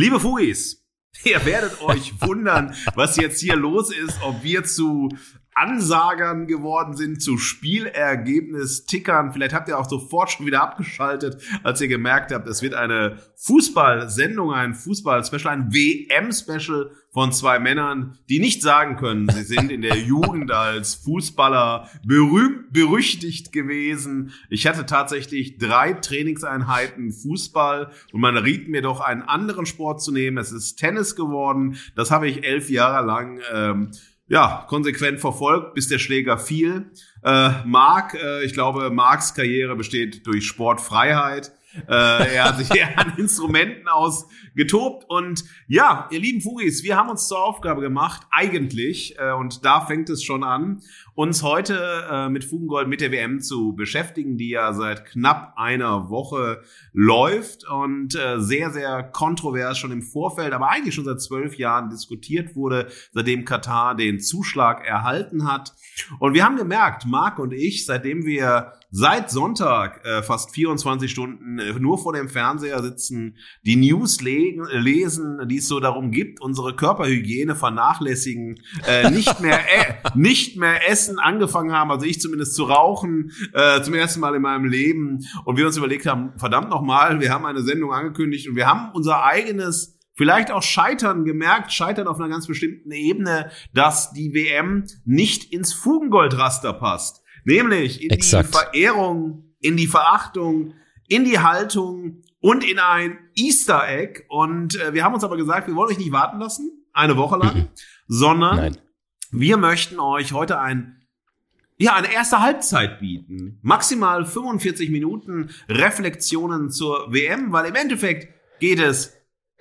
Liebe Fugis, ihr werdet euch wundern, was jetzt hier los ist, ob wir zu Ansagern geworden sind, zu Spielergebnis-Tickern. Vielleicht habt ihr auch sofort schon wieder abgeschaltet, als ihr gemerkt habt, es wird eine Fußballsendung, ein Fußball-Special, ein WM-Special von zwei Männern, die nicht sagen können, sie sind in der Jugend als Fußballer berühmt, berüchtigt gewesen. Ich hatte tatsächlich drei Trainingseinheiten Fußball und man riet mir doch einen anderen Sport zu nehmen. Es ist Tennis geworden. Das habe ich elf Jahre lang ähm, ja, konsequent verfolgt, bis der Schläger fiel. Äh, Marc, äh, ich glaube, Marks Karriere besteht durch Sportfreiheit. Äh, er hat sich eher an Instrumenten ausgetobt. Und ja, ihr lieben Fugis, wir haben uns zur Aufgabe gemacht, eigentlich, äh, und da fängt es schon an, uns heute äh, mit Fugengold, mit der WM zu beschäftigen, die ja seit knapp einer Woche läuft und äh, sehr, sehr kontrovers schon im Vorfeld, aber eigentlich schon seit zwölf Jahren diskutiert wurde, seitdem Katar den Zuschlag erhalten hat. Und wir haben gemerkt, Marc und ich, seitdem wir seit Sonntag äh, fast 24 Stunden äh, nur vor dem Fernseher sitzen, die News legen, lesen, die es so darum gibt, unsere Körperhygiene vernachlässigen, äh, nicht mehr äh, nicht mehr essen angefangen haben, also ich zumindest zu rauchen äh, zum ersten Mal in meinem Leben und wir uns überlegt haben, verdammt noch mal, wir haben eine Sendung angekündigt und wir haben unser eigenes vielleicht auch Scheitern gemerkt, Scheitern auf einer ganz bestimmten Ebene, dass die WM nicht ins Fugengoldraster passt. Nämlich in Exakt. die Verehrung, in die Verachtung, in die Haltung und in ein Easter Egg. Und äh, wir haben uns aber gesagt, wir wollen euch nicht warten lassen, eine Woche lang, mhm. sondern Nein. wir möchten euch heute ein ja, eine erste Halbzeit bieten. Maximal 45 Minuten Reflexionen zur WM, weil im Endeffekt geht es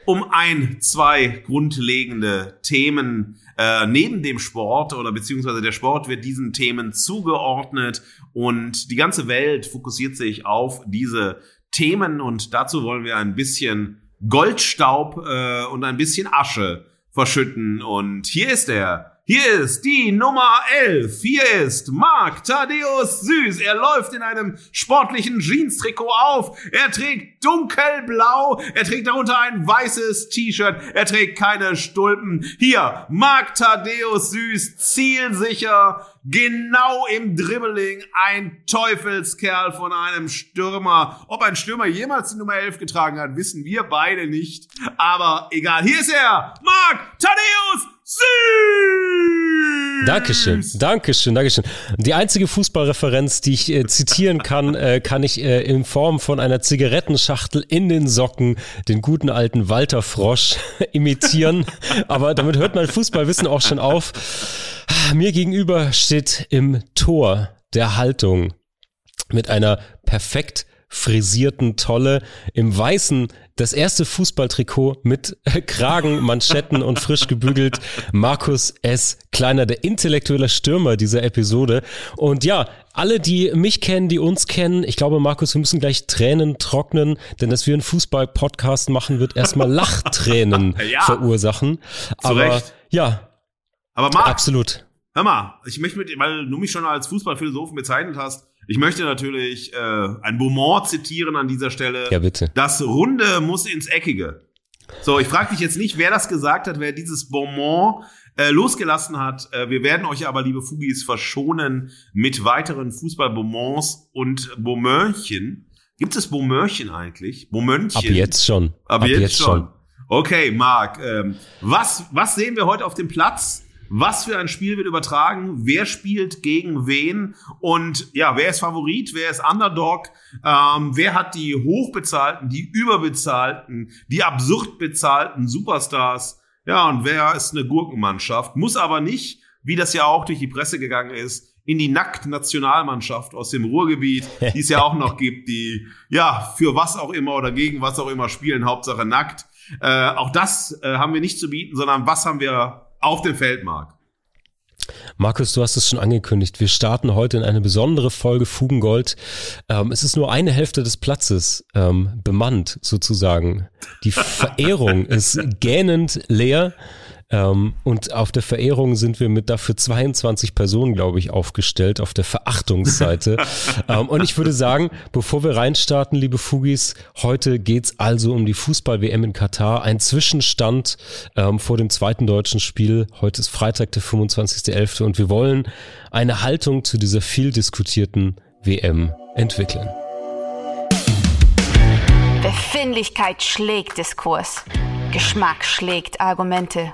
um ein, zwei grundlegende Themen äh, neben dem Sport oder beziehungsweise der Sport wird diesen Themen zugeordnet und die ganze Welt fokussiert sich auf diese Themen und dazu wollen wir ein bisschen Goldstaub äh, und ein bisschen Asche verschütten. Und hier ist er, hier ist die Nummer 11. Hier ist Marc Thaddeus Süß. Er läuft in einem sportlichen Jeans-Trikot auf. Er trägt dunkelblau. Er trägt darunter ein weißes T-Shirt. Er trägt keine Stulpen. Hier, Marc Thaddeus Süß, zielsicher, genau im Dribbling, ein Teufelskerl von einem Stürmer. Ob ein Stürmer jemals die Nummer 11 getragen hat, wissen wir beide nicht. Aber egal, hier ist er, Marc Thaddeus Süß! Dankeschön, Dankeschön, Dankeschön. Die einzige Fußballreferenz, die ich äh, zitieren kann, äh, kann ich äh, in Form von einer Zigarettenschachtel in den Socken den guten alten Walter Frosch imitieren. Aber damit hört mein Fußballwissen auch schon auf. Mir gegenüber steht im Tor der Haltung mit einer perfekt frisierten Tolle im weißen das erste Fußballtrikot mit Kragen, Manschetten und frisch gebügelt. Markus S. Kleiner, der intellektuelle Stürmer dieser Episode. Und ja, alle, die mich kennen, die uns kennen, ich glaube, Markus, wir müssen gleich Tränen trocknen, denn dass wir einen Fußball-Podcast machen, wird erstmal Lachtränen ja, verursachen. Aber Recht. ja. Aber Marc, absolut. Hör mal, ich möchte mit, weil du mich schon als Fußballphilosophen bezeichnet hast, ich möchte natürlich äh, ein Beaumont zitieren an dieser Stelle. Ja, bitte. Das Runde muss ins Eckige. So, ich frage dich jetzt nicht, wer das gesagt hat, wer dieses Beaumont äh, losgelassen hat. Äh, wir werden euch aber, liebe Fugis, verschonen mit weiteren Fußball-Beaumonts und Beaumönchen. Gibt es Beaumönchen eigentlich? Beaumönchen? Ab jetzt schon. Ab, Ab jetzt, jetzt, schon. schon. Okay, Marc, ähm, was, was sehen wir heute auf dem Platz? Was für ein Spiel wird übertragen? Wer spielt gegen wen? Und ja, wer ist Favorit? Wer ist Underdog? Ähm, wer hat die hochbezahlten, die überbezahlten, die absurd bezahlten Superstars? Ja, und wer ist eine Gurkenmannschaft? Muss aber nicht, wie das ja auch durch die Presse gegangen ist, in die Nackt-Nationalmannschaft aus dem Ruhrgebiet, die es ja auch noch gibt, die ja für was auch immer oder gegen was auch immer spielen, Hauptsache nackt. Äh, auch das äh, haben wir nicht zu bieten, sondern was haben wir auf dem Feldmark. Markus, du hast es schon angekündigt. Wir starten heute in eine besondere Folge Fugengold. Ähm, es ist nur eine Hälfte des Platzes ähm, bemannt, sozusagen. Die Verehrung ist gähnend leer. Ähm, und auf der Verehrung sind wir mit dafür 22 Personen, glaube ich, aufgestellt, auf der Verachtungsseite. ähm, und ich würde sagen, bevor wir reinstarten, liebe Fugis, heute geht's also um die Fußball-WM in Katar. Ein Zwischenstand ähm, vor dem zweiten deutschen Spiel. Heute ist Freitag, der 25.11. und wir wollen eine Haltung zu dieser viel diskutierten WM entwickeln. Befindlichkeit schlägt Diskurs. Geschmack schlägt Argumente.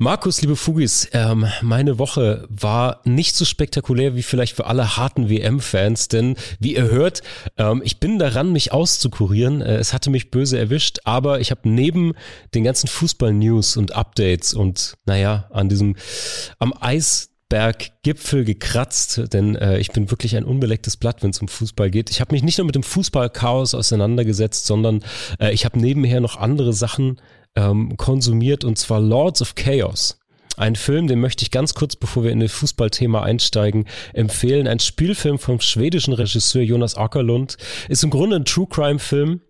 Markus, liebe Fugis, ähm, meine Woche war nicht so spektakulär wie vielleicht für alle harten WM-Fans, denn wie ihr hört, ähm, ich bin daran, mich auszukurieren. Äh, es hatte mich böse erwischt, aber ich habe neben den ganzen Fußball-News und Updates und naja, an diesem am Eis Berggipfel gekratzt, denn äh, ich bin wirklich ein unbelecktes Blatt, wenn es um Fußball geht. Ich habe mich nicht nur mit dem Fußballchaos auseinandergesetzt, sondern äh, ich habe nebenher noch andere Sachen ähm, konsumiert und zwar Lords of Chaos. Ein Film, den möchte ich ganz kurz, bevor wir in das Fußballthema einsteigen, empfehlen. Ein Spielfilm vom schwedischen Regisseur Jonas Ackerlund. Ist im Grunde ein True Crime Film.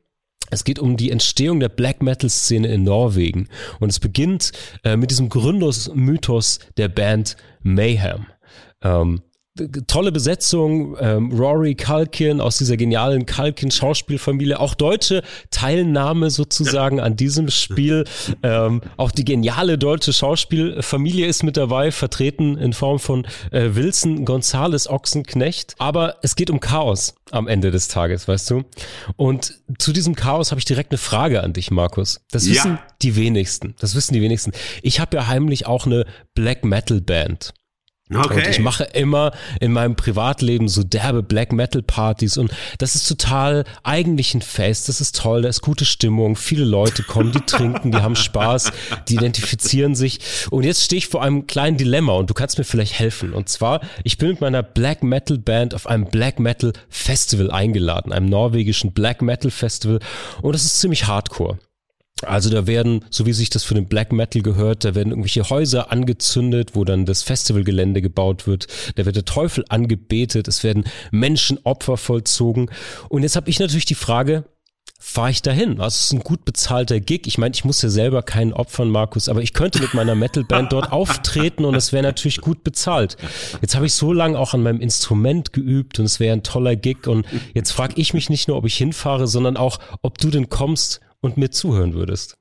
Es geht um die Entstehung der Black Metal Szene in Norwegen. Und es beginnt äh, mit diesem Gründungsmythos der Band Mayhem. Ähm, tolle Besetzung, ähm, Rory Culkin aus dieser genialen Culkin-Schauspielfamilie, auch deutsche Teilnahme sozusagen an diesem Spiel. Ähm, auch die geniale deutsche Schauspielfamilie ist mit dabei, vertreten in Form von äh, Wilson Gonzales Ochsenknecht. Aber es geht um Chaos am Ende des Tages, weißt du? Und zu diesem Chaos habe ich direkt eine Frage an dich, Markus. Das ja. wissen die wenigsten. Das wissen die wenigsten. Ich habe ja heimlich auch eine Black Metal Band. Okay. Und ich mache immer in meinem Privatleben so derbe Black Metal Partys und das ist total eigentlich ein Fest, das ist toll, da ist gute Stimmung, viele Leute kommen, die trinken, die haben Spaß, die identifizieren sich und jetzt stehe ich vor einem kleinen Dilemma und du kannst mir vielleicht helfen und zwar, ich bin mit meiner Black Metal Band auf einem Black Metal Festival eingeladen, einem norwegischen Black Metal Festival und das ist ziemlich hardcore. Also da werden, so wie sich das für den Black Metal gehört, da werden irgendwelche Häuser angezündet, wo dann das Festivalgelände gebaut wird. Da wird der Teufel angebetet, es werden Menschenopfer vollzogen. Und jetzt habe ich natürlich die Frage, fahre ich dahin? Also es ist ein gut bezahlter Gig. Ich meine, ich muss ja selber keinen opfern, Markus, aber ich könnte mit meiner Metalband dort auftreten und es wäre natürlich gut bezahlt. Jetzt habe ich so lange auch an meinem Instrument geübt und es wäre ein toller Gig und jetzt frage ich mich nicht nur, ob ich hinfahre, sondern auch, ob du denn kommst und mir zuhören würdest.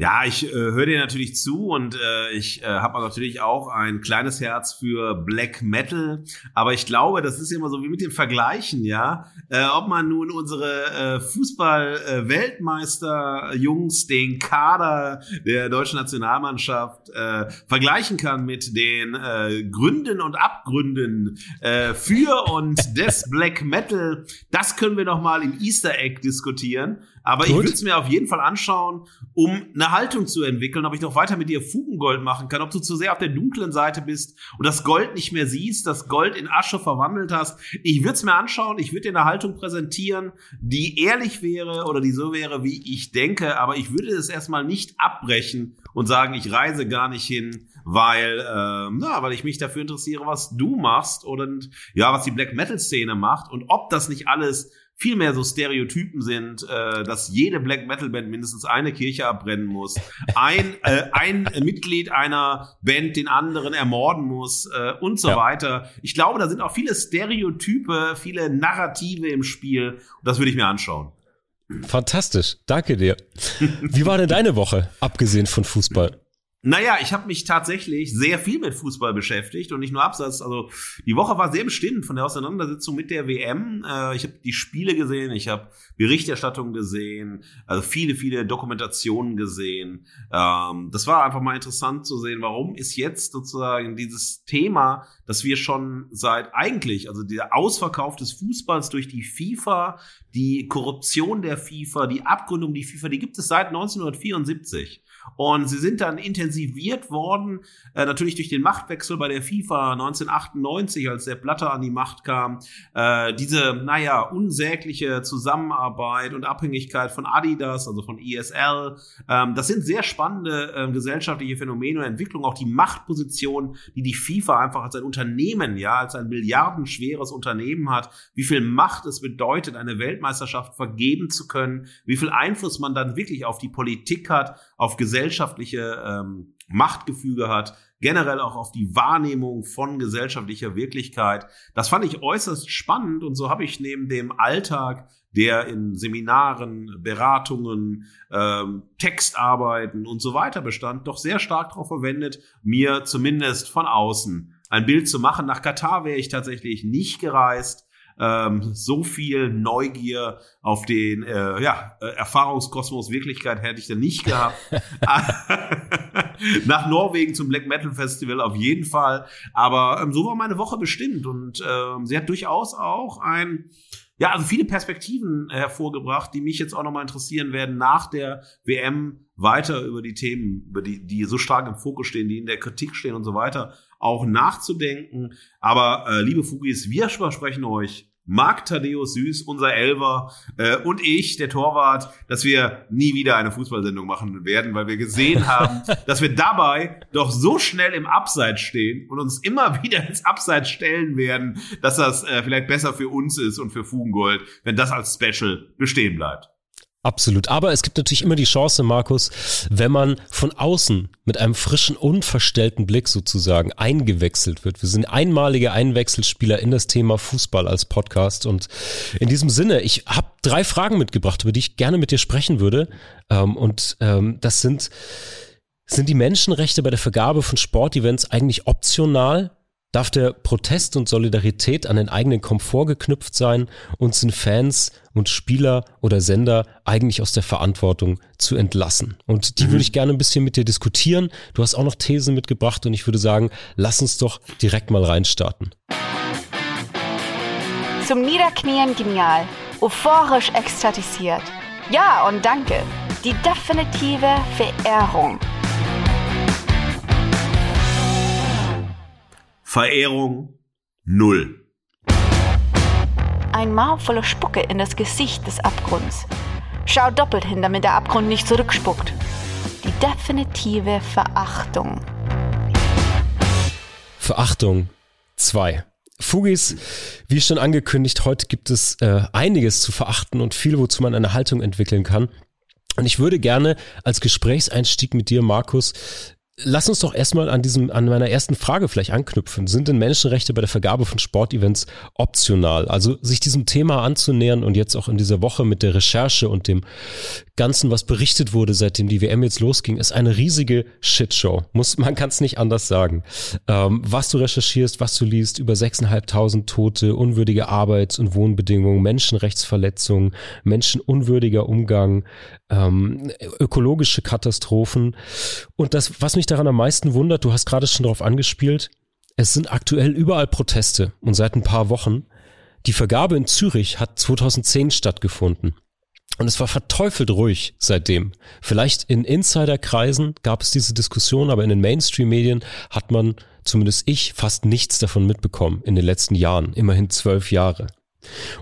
Ja, ich äh, höre dir natürlich zu und äh, ich äh, habe natürlich auch ein kleines Herz für Black Metal. Aber ich glaube, das ist immer so wie mit dem Vergleichen, ja. Äh, ob man nun unsere äh, Fußball-Weltmeister-Jungs, den Kader der deutschen Nationalmannschaft äh, vergleichen kann mit den äh, Gründen und Abgründen äh, für und des Black Metal, das können wir noch mal im Easter Egg diskutieren. Aber Gut. ich würde es mir auf jeden Fall anschauen, um eine Haltung zu entwickeln, ob ich noch weiter mit dir Fugengold machen kann, ob du zu sehr auf der dunklen Seite bist und das Gold nicht mehr siehst, das Gold in Asche verwandelt hast. Ich würde es mir anschauen, ich würde dir eine Haltung präsentieren, die ehrlich wäre oder die so wäre, wie ich denke, aber ich würde es erstmal nicht abbrechen und sagen, ich reise gar nicht hin, weil, äh, na, weil ich mich dafür interessiere, was du machst und ja, was die Black Metal Szene macht und ob das nicht alles viel mehr so Stereotypen sind, äh, dass jede Black Metal Band mindestens eine Kirche abbrennen muss, ein, äh, ein Mitglied einer Band den anderen ermorden muss äh, und so ja. weiter. Ich glaube, da sind auch viele Stereotype, viele Narrative im Spiel und das würde ich mir anschauen. Fantastisch, danke dir. Wie war denn deine Woche, abgesehen von Fußball? Naja, ich habe mich tatsächlich sehr viel mit Fußball beschäftigt und nicht nur Absatz. Also die Woche war sehr bestimmt von der Auseinandersetzung mit der WM. Äh, ich habe die Spiele gesehen, ich habe Berichterstattung gesehen, also viele, viele Dokumentationen gesehen. Ähm, das war einfach mal interessant zu sehen, warum ist jetzt sozusagen dieses Thema, das wir schon seit eigentlich, also der Ausverkauf des Fußballs durch die FIFA, die Korruption der FIFA, die Abgründung der FIFA, die gibt es seit 1974. Und sie sind dann intensiv intensiviert worden, äh, natürlich durch den Machtwechsel bei der FIFA 1998, als der Blatter an die Macht kam. Äh, diese, naja, unsägliche Zusammenarbeit und Abhängigkeit von Adidas, also von ESL, ähm, das sind sehr spannende äh, gesellschaftliche Phänomene und Entwicklungen, auch die Machtposition, die die FIFA einfach als ein Unternehmen, ja, als ein milliardenschweres Unternehmen hat, wie viel Macht es bedeutet, eine Weltmeisterschaft vergeben zu können, wie viel Einfluss man dann wirklich auf die Politik hat, auf gesellschaftliche ähm, Machtgefüge hat, generell auch auf die Wahrnehmung von gesellschaftlicher Wirklichkeit. Das fand ich äußerst spannend und so habe ich neben dem Alltag, der in Seminaren, Beratungen, ähm, Textarbeiten und so weiter bestand, doch sehr stark darauf verwendet, mir zumindest von außen ein Bild zu machen. Nach Katar wäre ich tatsächlich nicht gereist. Ähm, so viel Neugier auf den äh, ja, äh, Erfahrungskosmos Wirklichkeit hätte ich dann nicht gehabt. Nach Norwegen zum Black Metal Festival auf jeden Fall. Aber ähm, so war meine Woche bestimmt und ähm, sie hat durchaus auch ein ja, also viele Perspektiven hervorgebracht, die mich jetzt auch nochmal interessieren werden, nach der WM weiter über die Themen, über die, die so stark im Fokus stehen, die in der Kritik stehen und so weiter, auch nachzudenken. Aber äh, liebe Fugis, wir versprechen euch Marc Thaddeus Süß, unser Elver äh, und ich, der Torwart, dass wir nie wieder eine Fußballsendung machen werden, weil wir gesehen haben, dass wir dabei doch so schnell im Abseits stehen und uns immer wieder ins Abseits stellen werden, dass das äh, vielleicht besser für uns ist und für Fugengold, wenn das als Special bestehen bleibt. Absolut. Aber es gibt natürlich immer die Chance, Markus, wenn man von außen mit einem frischen, unverstellten Blick sozusagen eingewechselt wird. Wir sind einmalige Einwechselspieler in das Thema Fußball als Podcast. Und in diesem Sinne, ich habe drei Fragen mitgebracht, über die ich gerne mit dir sprechen würde. Ähm, und ähm, das sind, sind die Menschenrechte bei der Vergabe von Sportevents eigentlich optional? Darf der Protest und Solidarität an den eigenen Komfort geknüpft sein und sind Fans und Spieler oder Sender eigentlich aus der Verantwortung zu entlassen? Und die mhm. würde ich gerne ein bisschen mit dir diskutieren. Du hast auch noch Thesen mitgebracht und ich würde sagen, lass uns doch direkt mal reinstarten. Zum Niederknien genial, euphorisch ekstatisiert. Ja und danke. Die definitive Verehrung. Verehrung null. Ein Maul voller Spucke in das Gesicht des Abgrunds. Schau doppelt hin, damit der Abgrund nicht zurückspuckt. Die definitive Verachtung. Verachtung 2. Fugis, wie schon angekündigt, heute gibt es äh, einiges zu verachten und viel, wozu man eine Haltung entwickeln kann. Und ich würde gerne als Gesprächseinstieg mit dir, Markus, Lass uns doch erstmal an diesem, an meiner ersten Frage vielleicht anknüpfen. Sind denn Menschenrechte bei der Vergabe von Sportevents optional? Also sich diesem Thema anzunähern und jetzt auch in dieser Woche mit der Recherche und dem Ganzen, was berichtet wurde, seitdem die WM jetzt losging, ist eine riesige Shitshow. Muss, man kann es nicht anders sagen. Ähm, was du recherchierst, was du liest, über 6.500 Tote, unwürdige Arbeits- und Wohnbedingungen, Menschenrechtsverletzungen, menschenunwürdiger Umgang, ähm, ökologische Katastrophen. Und das, was mich daran am meisten wundert, du hast gerade schon darauf angespielt, es sind aktuell überall Proteste und seit ein paar Wochen. Die Vergabe in Zürich hat 2010 stattgefunden. Und es war verteufelt ruhig seitdem. Vielleicht in Insiderkreisen gab es diese Diskussion, aber in den Mainstream-Medien hat man, zumindest ich, fast nichts davon mitbekommen in den letzten Jahren. Immerhin zwölf Jahre.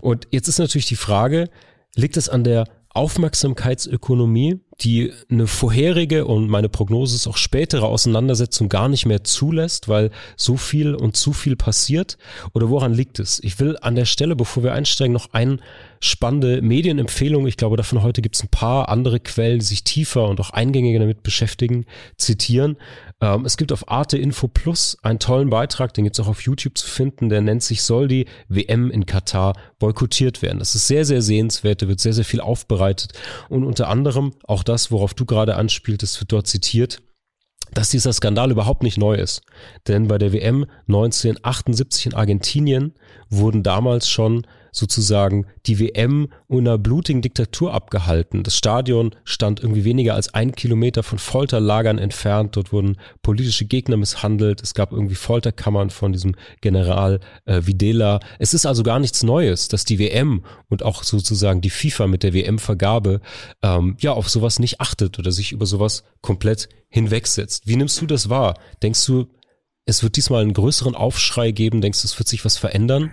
Und jetzt ist natürlich die Frage, liegt es an der Aufmerksamkeitsökonomie, die eine vorherige und meine Prognose ist auch spätere Auseinandersetzung gar nicht mehr zulässt, weil so viel und zu viel passiert? Oder woran liegt es? Ich will an der Stelle, bevor wir einsteigen, noch eine spannende Medienempfehlung. Ich glaube, davon heute gibt es ein paar andere Quellen, die sich tiefer und auch eingängiger damit beschäftigen, zitieren. Ähm, es gibt auf Arte Info Plus einen tollen Beitrag, den gibt es auch auf YouTube zu finden, der nennt sich Soll die WM in Katar boykottiert werden? Das ist sehr, sehr sehenswert, da wird sehr, sehr viel aufbereitet und unter anderem auch das, worauf du gerade anspieltest, wird dort zitiert dass dieser Skandal überhaupt nicht neu ist. Denn bei der WM 1978 in Argentinien wurden damals schon sozusagen die WM unter blutigen Diktatur abgehalten. Das Stadion stand irgendwie weniger als ein Kilometer von Folterlagern entfernt. Dort wurden politische Gegner misshandelt. Es gab irgendwie Folterkammern von diesem General äh, Videla. Es ist also gar nichts Neues, dass die WM und auch sozusagen die FIFA mit der WM-Vergabe ähm, ja auf sowas nicht achtet oder sich über sowas komplett hinwegsetzt. Wie nimmst du das wahr? Denkst du, es wird diesmal einen größeren Aufschrei geben? Denkst du, es wird sich was verändern?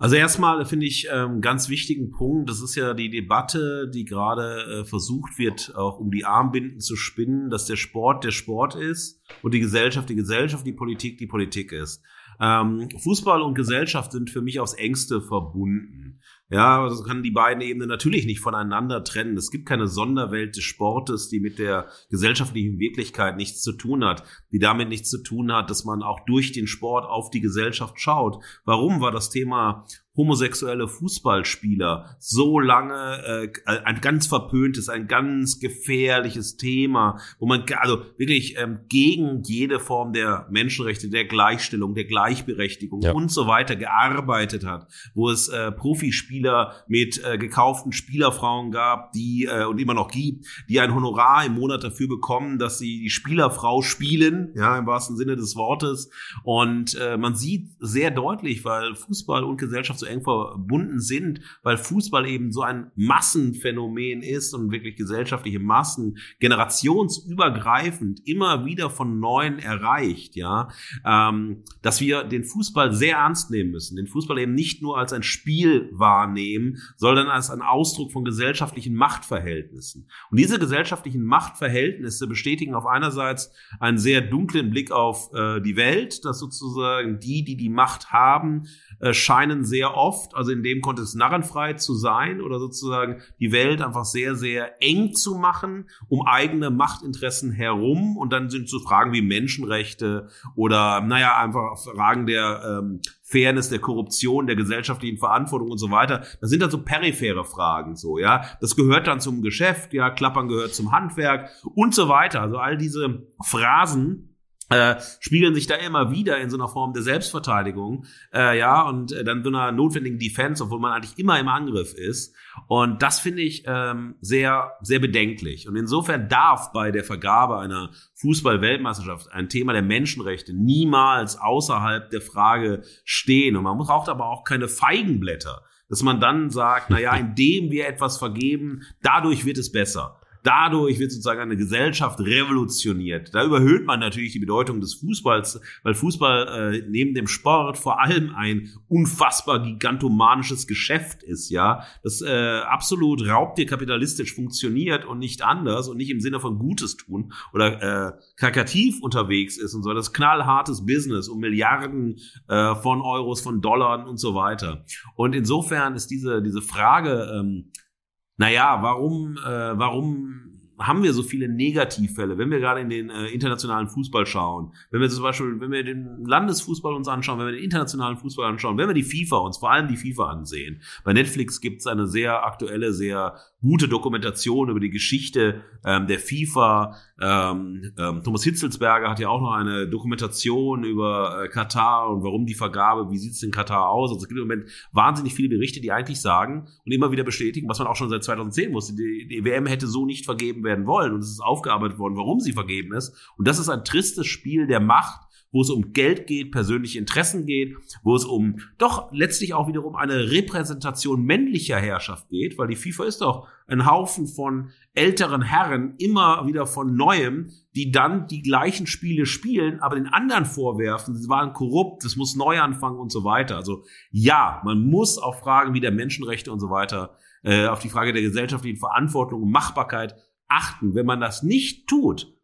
Also erstmal finde ich ähm, ganz wichtigen Punkt, das ist ja die Debatte, die gerade äh, versucht wird, auch um die Armbinden zu spinnen, dass der Sport der Sport ist und die Gesellschaft die Gesellschaft, die Politik die Politik ist. Ähm, Fußball und Gesellschaft sind für mich aufs engste verbunden. Ja, also kann die beiden Ebenen natürlich nicht voneinander trennen. Es gibt keine Sonderwelt des Sportes, die mit der gesellschaftlichen Wirklichkeit nichts zu tun hat, die damit nichts zu tun hat, dass man auch durch den Sport auf die Gesellschaft schaut. Warum war das Thema homosexuelle Fußballspieler so lange äh, ein ganz verpöntes, ein ganz gefährliches Thema, wo man also wirklich ähm, gegen jede Form der Menschenrechte, der Gleichstellung, der Gleichberechtigung ja. und so weiter gearbeitet hat, wo es äh, Profispieler mit äh, gekauften Spielerfrauen gab, die äh, und immer noch gibt, die ein Honorar im Monat dafür bekommen, dass sie die Spielerfrau spielen, ja im wahrsten Sinne des Wortes. Und äh, man sieht sehr deutlich, weil Fußball und Gesellschaft so eng verbunden sind, weil Fußball eben so ein Massenphänomen ist und wirklich gesellschaftliche Massen generationsübergreifend immer wieder von Neuen erreicht, ja, ähm, dass wir den Fußball sehr ernst nehmen müssen, den Fußball eben nicht nur als ein Spiel wahrnehmen, sondern als ein Ausdruck von gesellschaftlichen Machtverhältnissen. Und diese gesellschaftlichen Machtverhältnisse bestätigen auf einerseits einen sehr dunklen Blick auf äh, die Welt, dass sozusagen die, die die Macht haben, äh, scheinen sehr oft, also in dem Kontext narrenfrei zu sein oder sozusagen die Welt einfach sehr, sehr eng zu machen, um eigene Machtinteressen herum. Und dann sind so Fragen wie Menschenrechte oder, naja, einfach Fragen der ähm, Fairness, der Korruption, der gesellschaftlichen Verantwortung und so weiter. Das sind dann so periphere Fragen, so, ja. Das gehört dann zum Geschäft, ja. Klappern gehört zum Handwerk und so weiter. Also all diese Phrasen, äh, spiegeln sich da immer wieder in so einer Form der Selbstverteidigung, äh, ja, und äh, dann so einer notwendigen Defense, obwohl man eigentlich immer im Angriff ist. Und das finde ich ähm, sehr, sehr bedenklich. Und insofern darf bei der Vergabe einer Fußball-Weltmeisterschaft ein Thema der Menschenrechte niemals außerhalb der Frage stehen. Und man braucht aber auch keine Feigenblätter, dass man dann sagt, na ja, indem wir etwas vergeben, dadurch wird es besser. Dadurch wird sozusagen eine Gesellschaft revolutioniert. Da überhöht man natürlich die Bedeutung des Fußballs, weil Fußball äh, neben dem Sport vor allem ein unfassbar gigantomanisches Geschäft ist, ja, das äh, absolut raubtierkapitalistisch funktioniert und nicht anders und nicht im Sinne von Gutes tun oder äh, karikativ unterwegs ist und so. Das knallhartes Business um Milliarden äh, von Euros, von Dollar und so weiter. Und insofern ist diese diese Frage ähm, naja, warum, äh, warum haben wir so viele Negativfälle, wenn wir gerade in den äh, internationalen Fußball schauen, wenn wir zum Beispiel, wenn wir den Landesfußball uns anschauen, wenn wir den internationalen Fußball anschauen, wenn wir die FIFA uns vor allem die FIFA ansehen. Bei Netflix gibt es eine sehr aktuelle, sehr gute Dokumentation über die Geschichte ähm, der FIFA. Ähm, ähm, Thomas Hitzelsberger hat ja auch noch eine Dokumentation über äh, Katar und warum die Vergabe, wie sieht es in Katar aus. Also es gibt im Moment wahnsinnig viele Berichte, die eigentlich sagen und immer wieder bestätigen, was man auch schon seit 2010 wusste, die, die WM hätte so nicht vergeben werden wollen und es ist aufgearbeitet worden, warum sie vergeben ist. Und das ist ein tristes Spiel der Macht, wo es um Geld geht, persönliche Interessen geht, wo es um doch letztlich auch wiederum eine Repräsentation männlicher Herrschaft geht, weil die FIFA ist doch ein Haufen von älteren Herren immer wieder von neuem, die dann die gleichen Spiele spielen, aber den anderen vorwerfen, sie waren korrupt, es muss neu anfangen und so weiter. Also ja, man muss auf Fragen wie der Menschenrechte und so weiter, äh, auf die Frage der gesellschaftlichen Verantwortung und Machbarkeit achten. Wenn man das nicht tut,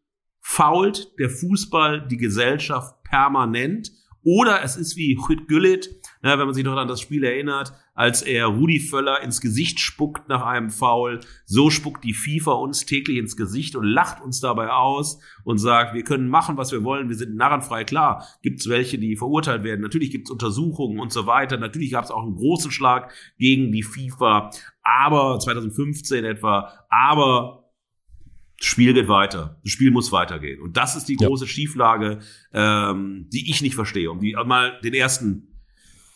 fault der Fußball die Gesellschaft permanent. Oder es ist wie Hüt Güllit, wenn man sich noch an das Spiel erinnert, als er Rudi Völler ins Gesicht spuckt nach einem Foul. So spuckt die FIFA uns täglich ins Gesicht und lacht uns dabei aus und sagt, wir können machen, was wir wollen, wir sind narrenfrei. Klar, gibt es welche, die verurteilt werden. Natürlich gibt es Untersuchungen und so weiter. Natürlich gab es auch einen großen Schlag gegen die FIFA. Aber 2015 etwa. Aber das Spiel geht weiter. Das Spiel muss weitergehen. Und das ist die große ja. Schieflage, ähm, die ich nicht verstehe. Um die mal den ersten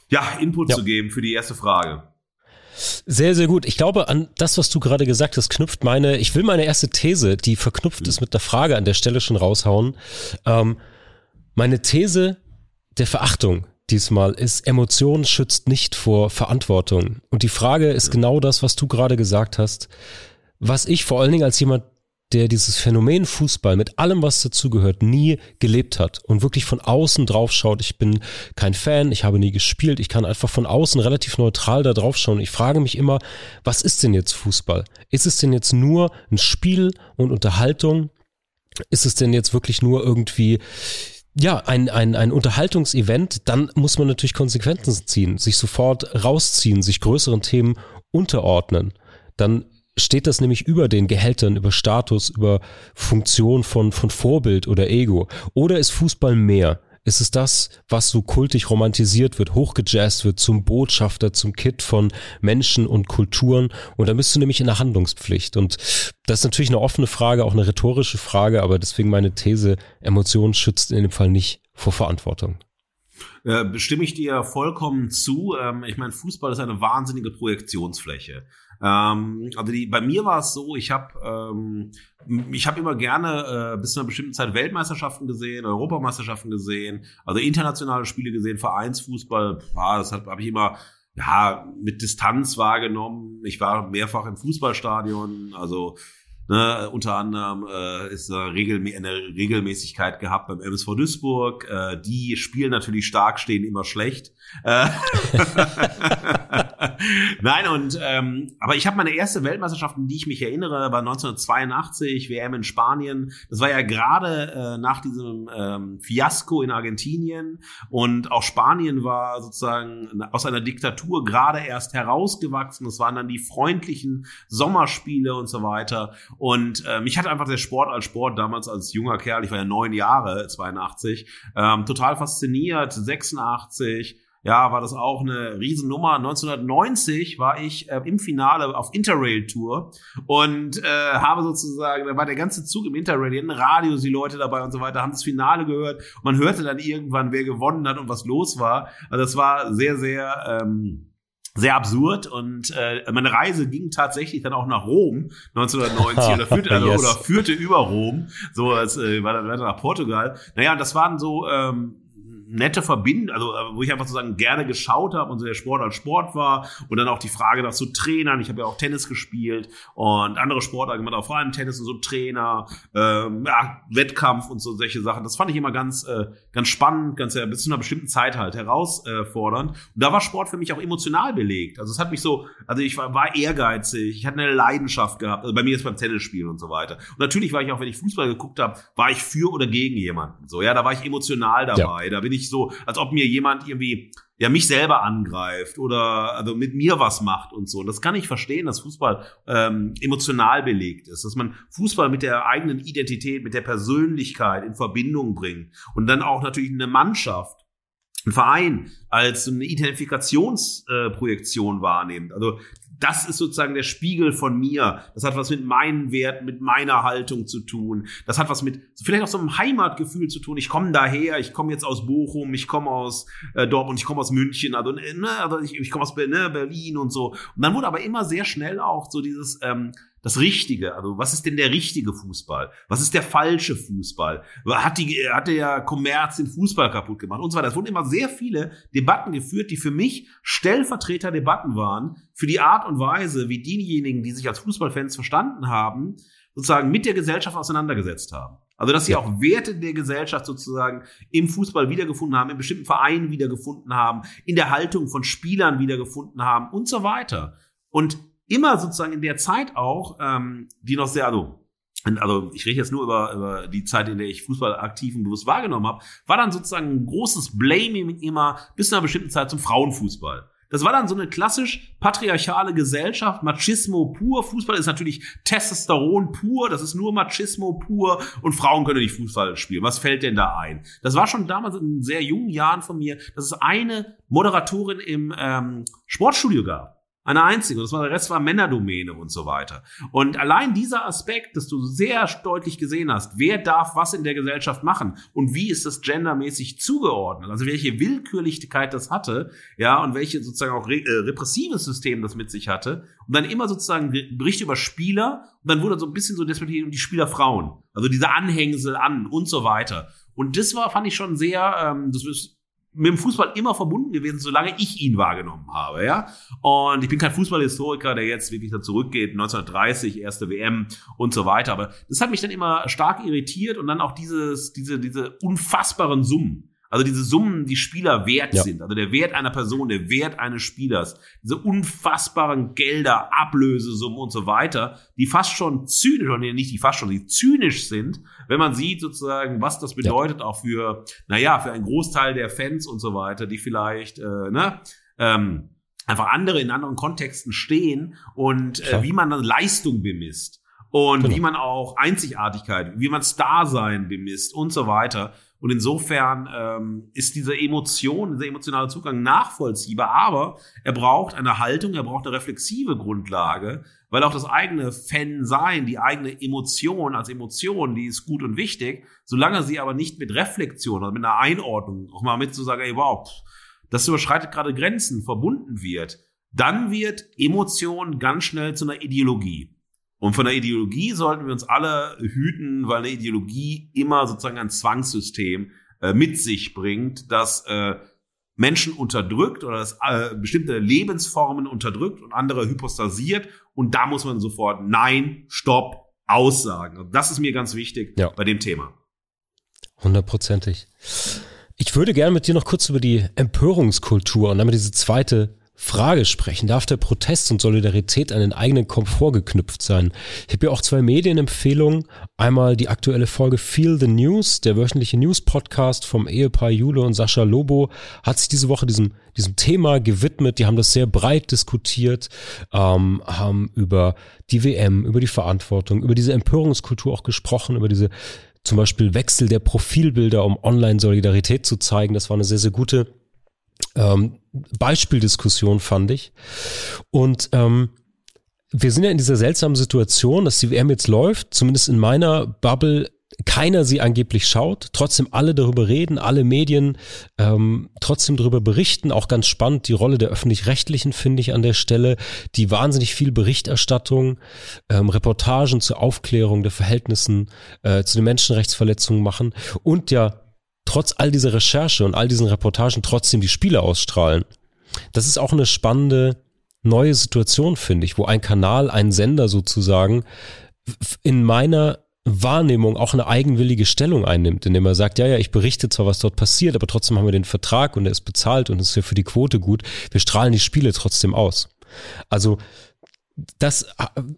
ja, Input ja. zu geben für die erste Frage. Sehr, sehr gut. Ich glaube, an das, was du gerade gesagt hast, knüpft meine, ich will meine erste These, die verknüpft ist mit der Frage an der Stelle schon raushauen. Ähm, meine These der Verachtung diesmal ist, Emotion schützt nicht vor Verantwortung. Und die Frage ist genau das, was du gerade gesagt hast. Was ich vor allen Dingen als jemand, der dieses Phänomen Fußball mit allem, was dazugehört, nie gelebt hat und wirklich von außen drauf schaut. Ich bin kein Fan, ich habe nie gespielt, ich kann einfach von außen relativ neutral da drauf schauen. Ich frage mich immer, was ist denn jetzt Fußball? Ist es denn jetzt nur ein Spiel und Unterhaltung? Ist es denn jetzt wirklich nur irgendwie ja, ein, ein, ein Unterhaltungsevent, dann muss man natürlich Konsequenzen ziehen, sich sofort rausziehen, sich größeren Themen unterordnen. Dann steht das nämlich über den Gehältern, über Status, über Funktion von, von Vorbild oder Ego. Oder ist Fußball mehr? Ist es das, was so kultig romantisiert wird, hochgejazzt wird zum Botschafter, zum Kit von Menschen und Kulturen? Und da bist du nämlich in der Handlungspflicht. Und das ist natürlich eine offene Frage, auch eine rhetorische Frage, aber deswegen meine These, Emotion schützt in dem Fall nicht vor Verantwortung. Äh, stimme ich dir vollkommen zu. Ähm, ich meine, Fußball ist eine wahnsinnige Projektionsfläche. Ähm, also die, bei mir war es so, ich habe ähm, ich habe immer gerne äh, bis zu einer bestimmten Zeit Weltmeisterschaften gesehen, Europameisterschaften gesehen, also internationale Spiele gesehen, Vereinsfußball, ja, das habe hab ich immer ja mit Distanz wahrgenommen. Ich war mehrfach im Fußballstadion, also Ne, unter anderem äh, ist da regelmä eine Regelmäßigkeit gehabt beim MSV Duisburg. Äh, die spielen natürlich stark, stehen immer schlecht. Äh, Nein, und ähm, aber ich habe meine erste Weltmeisterschaft, an die ich mich erinnere, war 1982, WM in Spanien. Das war ja gerade äh, nach diesem ähm, Fiasko in Argentinien und auch Spanien war sozusagen aus einer Diktatur gerade erst herausgewachsen. Das waren dann die freundlichen Sommerspiele und so weiter. Und äh, mich hat einfach der Sport als Sport damals als junger Kerl, ich war ja neun Jahre, 82, ähm, total fasziniert. 86 ja, war das auch eine Riesennummer. 1990 war ich äh, im Finale auf Interrail-Tour und äh, habe sozusagen, da war der ganze Zug im Interrail, hatten Radios, die Leute dabei und so weiter, haben das Finale gehört und man hörte dann irgendwann, wer gewonnen hat und was los war. Also das war sehr, sehr... Ähm, sehr absurd und äh, meine Reise ging tatsächlich dann auch nach Rom 1990 oder, führte, also, yes. oder führte über Rom so als äh, war dann weiter nach Portugal naja das waren so ähm, nette Verbindung, also äh, wo ich einfach sozusagen gerne geschaut habe und so der Sport als Sport war und dann auch die Frage nach so Trainern. Ich habe ja auch Tennis gespielt und andere Sportarten gemacht, auch vor allem Tennis und so Trainer, ähm, ja, Wettkampf und so solche Sachen. Das fand ich immer ganz, äh, ganz spannend, ganz ja, bis zu einer bestimmten Zeit halt herausfordernd. Und da war Sport für mich auch emotional belegt. Also es hat mich so, also ich war, war ehrgeizig, ich hatte eine Leidenschaft gehabt. Also bei mir ist beim Tennisspielen und so weiter. Und natürlich war ich auch, wenn ich Fußball geguckt habe, war ich für oder gegen jemanden. So ja, da war ich emotional dabei. Ja. Da bin ich nicht so, als ob mir jemand irgendwie ja mich selber angreift oder also mit mir was macht und so. Und das kann ich verstehen, dass Fußball ähm, emotional belegt ist, dass man Fußball mit der eigenen Identität, mit der Persönlichkeit in Verbindung bringt und dann auch natürlich eine Mannschaft ein Verein als eine Identifikationsprojektion äh, wahrnimmt. Also das ist sozusagen der Spiegel von mir. Das hat was mit meinen Werten, mit meiner Haltung zu tun. Das hat was mit vielleicht auch so einem Heimatgefühl zu tun. Ich komme daher, ich komme jetzt aus Bochum, ich komme aus äh, Dortmund, ich komme aus München, also, ne, also ich, ich komme aus ne, Berlin und so. Und dann wurde aber immer sehr schnell auch so dieses ähm, das Richtige, also was ist denn der richtige Fußball? Was ist der falsche Fußball? Hat die, hat der Kommerz den Fußball kaputt gemacht und so weiter. Es wurden immer sehr viele Debatten geführt, die für mich Stellvertreter-Debatten waren, für die Art und Weise, wie diejenigen, die sich als Fußballfans verstanden haben, sozusagen mit der Gesellschaft auseinandergesetzt haben. Also, dass sie auch Werte der Gesellschaft sozusagen im Fußball wiedergefunden haben, in bestimmten Vereinen wiedergefunden haben, in der Haltung von Spielern wiedergefunden haben und so weiter. Und immer sozusagen in der Zeit auch, ähm, die noch sehr, also also ich rede jetzt nur über, über die Zeit, in der ich Fußball aktiv und bewusst wahrgenommen habe, war dann sozusagen ein großes Blaming immer bis zu einer bestimmten Zeit zum Frauenfußball. Das war dann so eine klassisch patriarchale Gesellschaft, Machismo pur. Fußball ist natürlich Testosteron pur, das ist nur Machismo pur und Frauen können nicht Fußball spielen. Was fällt denn da ein? Das war schon damals in sehr jungen Jahren von mir, dass es eine Moderatorin im ähm, Sportstudio gab Eine einzige. Und das war, der Rest war Männerdomäne und so weiter. Und allein dieser Aspekt, dass du sehr deutlich gesehen hast, wer darf was in der Gesellschaft machen und wie ist das gendermäßig zugeordnet, also welche Willkürlichkeit das hatte, ja, und welche sozusagen auch re äh, repressives System das mit sich hatte. Und dann immer sozusagen Bericht über Spieler und dann wurde so ein bisschen so diskutiert um die Spielerfrauen. Also diese Anhängsel an und so weiter. Und das war, fand ich schon sehr, ähm, das ist mit dem Fußball immer verbunden gewesen, solange ich ihn wahrgenommen habe, ja. Und ich bin kein Fußballhistoriker, der jetzt wirklich da zurückgeht, 1930, erste WM und so weiter. Aber das hat mich dann immer stark irritiert und dann auch dieses, diese, diese unfassbaren Summen. Also diese Summen, die Spieler wert ja. sind, also der Wert einer Person, der Wert eines Spielers, diese unfassbaren Gelder, Ablösesummen und so weiter, die fast schon zynisch, oder nicht die fast schon, die zynisch sind, wenn man sieht sozusagen, was das bedeutet ja. auch für, naja, für einen Großteil der Fans und so weiter, die vielleicht, äh, ne, ähm, einfach andere in anderen Kontexten stehen und äh, wie man dann Leistung bemisst und genau. wie man auch Einzigartigkeit, wie man Star-Sein bemisst und so weiter. Und insofern ähm, ist diese Emotion, dieser emotionale Zugang nachvollziehbar, aber er braucht eine Haltung, er braucht eine reflexive Grundlage, weil auch das eigene Fan-Sein, die eigene Emotion als Emotion, die ist gut und wichtig, solange sie aber nicht mit Reflexion, also mit einer Einordnung, auch mal mit zu sagen, ey, wow, das überschreitet gerade Grenzen, verbunden wird, dann wird Emotion ganz schnell zu einer Ideologie. Und von der Ideologie sollten wir uns alle hüten, weil eine Ideologie immer sozusagen ein Zwangssystem äh, mit sich bringt, das äh, Menschen unterdrückt oder das äh, bestimmte Lebensformen unterdrückt und andere hypostasiert. Und da muss man sofort Nein, Stopp, Aussagen. Und das ist mir ganz wichtig ja. bei dem Thema. Hundertprozentig. Ich würde gerne mit dir noch kurz über die Empörungskultur und damit diese zweite Frage sprechen. Darf der Protest und Solidarität an den eigenen Komfort geknüpft sein? Ich habe ja auch zwei Medienempfehlungen. Einmal die aktuelle Folge Feel the News, der wöchentliche News-Podcast vom Ehepaar Jule und Sascha Lobo, hat sich diese Woche diesem, diesem Thema gewidmet. Die haben das sehr breit diskutiert, ähm, haben über die WM, über die Verantwortung, über diese Empörungskultur auch gesprochen, über diese zum Beispiel Wechsel der Profilbilder, um Online-Solidarität zu zeigen. Das war eine sehr, sehr gute ähm, Beispieldiskussion, fand ich. Und ähm, wir sind ja in dieser seltsamen Situation, dass die WM jetzt läuft, zumindest in meiner Bubble keiner sie angeblich schaut, trotzdem alle darüber reden, alle Medien ähm, trotzdem darüber berichten. Auch ganz spannend die Rolle der öffentlich-rechtlichen finde ich an der Stelle, die wahnsinnig viel Berichterstattung, ähm, Reportagen zur Aufklärung der Verhältnissen äh, zu den Menschenrechtsverletzungen machen und ja trotz all dieser Recherche und all diesen Reportagen trotzdem die Spiele ausstrahlen. Das ist auch eine spannende neue Situation, finde ich, wo ein Kanal, ein Sender sozusagen in meiner Wahrnehmung auch eine eigenwillige Stellung einnimmt, indem er sagt, ja, ja, ich berichte zwar, was dort passiert, aber trotzdem haben wir den Vertrag und er ist bezahlt und ist ja für die Quote gut. Wir strahlen die Spiele trotzdem aus. Also das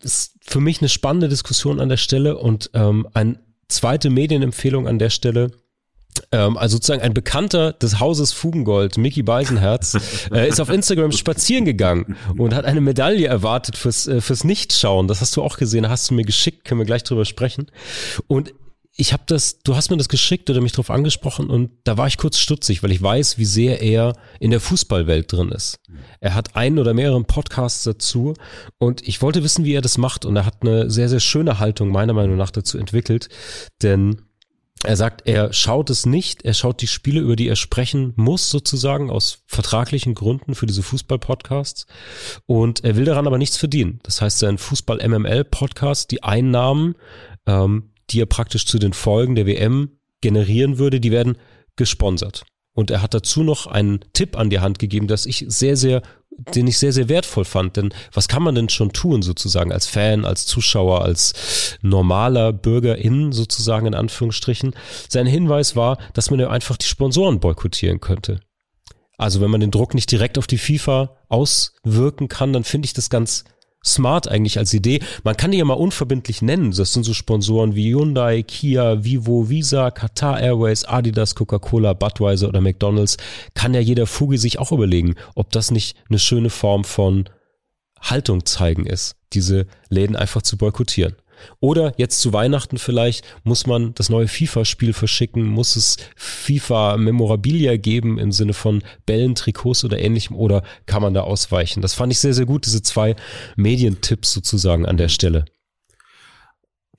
ist für mich eine spannende Diskussion an der Stelle und ähm, eine zweite Medienempfehlung an der Stelle also sozusagen ein Bekannter des Hauses Fugengold, Mickey Beisenherz, äh, ist auf Instagram spazieren gegangen und hat eine Medaille erwartet fürs, äh, fürs Nichtschauen. Das hast du auch gesehen, hast du mir geschickt, können wir gleich drüber sprechen. Und ich habe das, du hast mir das geschickt oder mich drauf angesprochen und da war ich kurz stutzig, weil ich weiß, wie sehr er in der Fußballwelt drin ist. Er hat einen oder mehreren Podcasts dazu und ich wollte wissen, wie er das macht und er hat eine sehr, sehr schöne Haltung meiner Meinung nach dazu entwickelt, denn er sagt, er schaut es nicht, er schaut die Spiele, über die er sprechen muss, sozusagen, aus vertraglichen Gründen für diese Fußball-Podcasts. Und er will daran aber nichts verdienen. Das heißt, sein Fußball-MML-Podcast, die Einnahmen, ähm, die er praktisch zu den Folgen der WM generieren würde, die werden gesponsert. Und er hat dazu noch einen Tipp an die Hand gegeben, dass ich sehr, sehr den ich sehr, sehr wertvoll fand. Denn was kann man denn schon tun, sozusagen, als Fan, als Zuschauer, als normaler Bürgerin, sozusagen, in Anführungsstrichen? Sein Hinweis war, dass man ja einfach die Sponsoren boykottieren könnte. Also wenn man den Druck nicht direkt auf die FIFA auswirken kann, dann finde ich das ganz smart eigentlich als Idee. Man kann die ja mal unverbindlich nennen. Das sind so Sponsoren wie Hyundai, Kia, Vivo, Visa, Qatar Airways, Adidas, Coca-Cola, Budweiser oder McDonald's. Kann ja jeder Fugi sich auch überlegen, ob das nicht eine schöne Form von Haltung zeigen ist, diese Läden einfach zu boykottieren. Oder jetzt zu Weihnachten vielleicht muss man das neue FIFA-Spiel verschicken, muss es FIFA-Memorabilia geben im Sinne von Bällen, Trikots oder ähnlichem oder kann man da ausweichen? Das fand ich sehr, sehr gut, diese zwei Medientipps sozusagen an der Stelle.